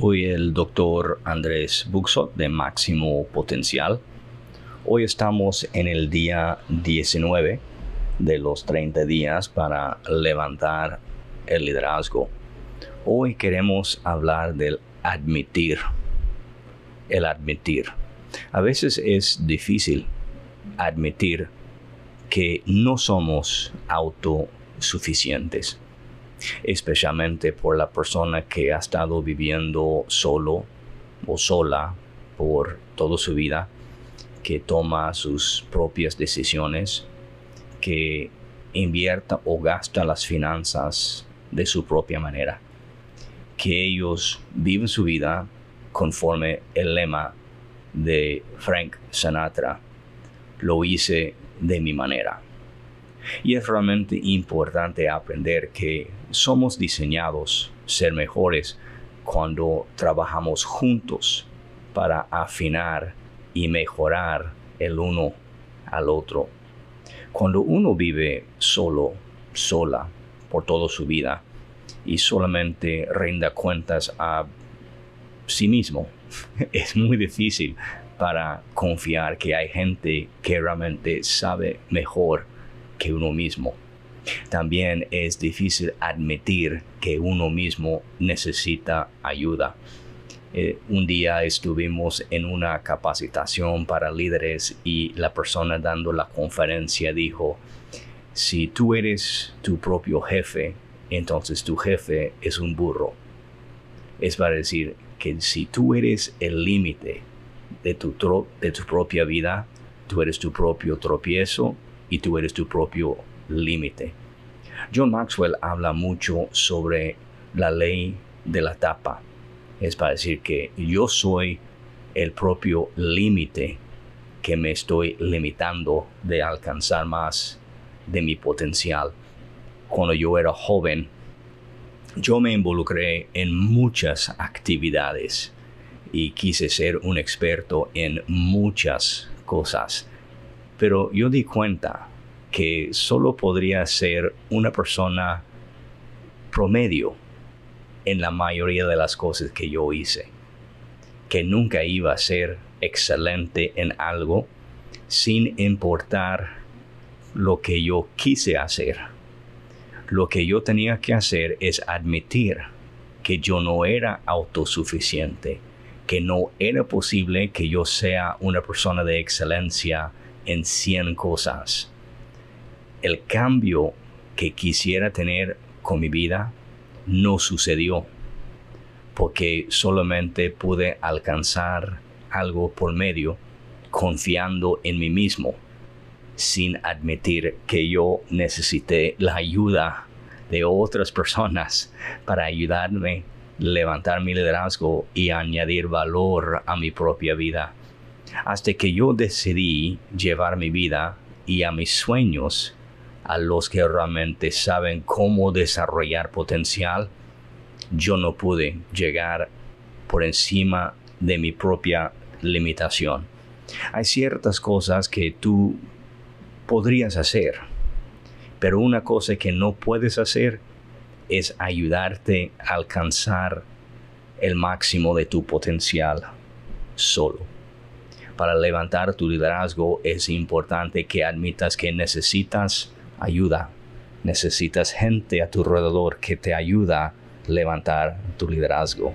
Soy el doctor Andrés Buxot de Máximo Potencial. Hoy estamos en el día 19 de los 30 días para levantar el liderazgo. Hoy queremos hablar del admitir. El admitir. A veces es difícil admitir que no somos autosuficientes especialmente por la persona que ha estado viviendo solo o sola por toda su vida, que toma sus propias decisiones, que invierta o gasta las finanzas de su propia manera, que ellos viven su vida conforme el lema de Frank Sinatra, lo hice de mi manera. Y es realmente importante aprender que somos diseñados ser mejores cuando trabajamos juntos para afinar y mejorar el uno al otro. Cuando uno vive solo, sola, por toda su vida y solamente rinda cuentas a sí mismo, es muy difícil para confiar que hay gente que realmente sabe mejor que uno mismo. También es difícil admitir que uno mismo necesita ayuda. Eh, un día estuvimos en una capacitación para líderes y la persona dando la conferencia dijo, si tú eres tu propio jefe, entonces tu jefe es un burro. Es para decir que si tú eres el límite de de tu propia vida, tú eres tu propio tropiezo y tú eres tu propio límite. John Maxwell habla mucho sobre la ley de la tapa. Es para decir que yo soy el propio límite que me estoy limitando de alcanzar más de mi potencial. Cuando yo era joven, yo me involucré en muchas actividades y quise ser un experto en muchas cosas pero yo di cuenta que solo podría ser una persona promedio en la mayoría de las cosas que yo hice, que nunca iba a ser excelente en algo sin importar lo que yo quise hacer. Lo que yo tenía que hacer es admitir que yo no era autosuficiente, que no era posible que yo sea una persona de excelencia en 100 cosas. El cambio que quisiera tener con mi vida no sucedió porque solamente pude alcanzar algo por medio confiando en mí mismo sin admitir que yo necesité la ayuda de otras personas para ayudarme levantar mi liderazgo y añadir valor a mi propia vida hasta que yo decidí llevar mi vida y a mis sueños a los que realmente saben cómo desarrollar potencial, yo no pude llegar por encima de mi propia limitación. Hay ciertas cosas que tú podrías hacer, pero una cosa que no puedes hacer es ayudarte a alcanzar el máximo de tu potencial solo para levantar tu liderazgo es importante que admitas que necesitas ayuda. Necesitas gente a tu alrededor que te ayuda a levantar tu liderazgo.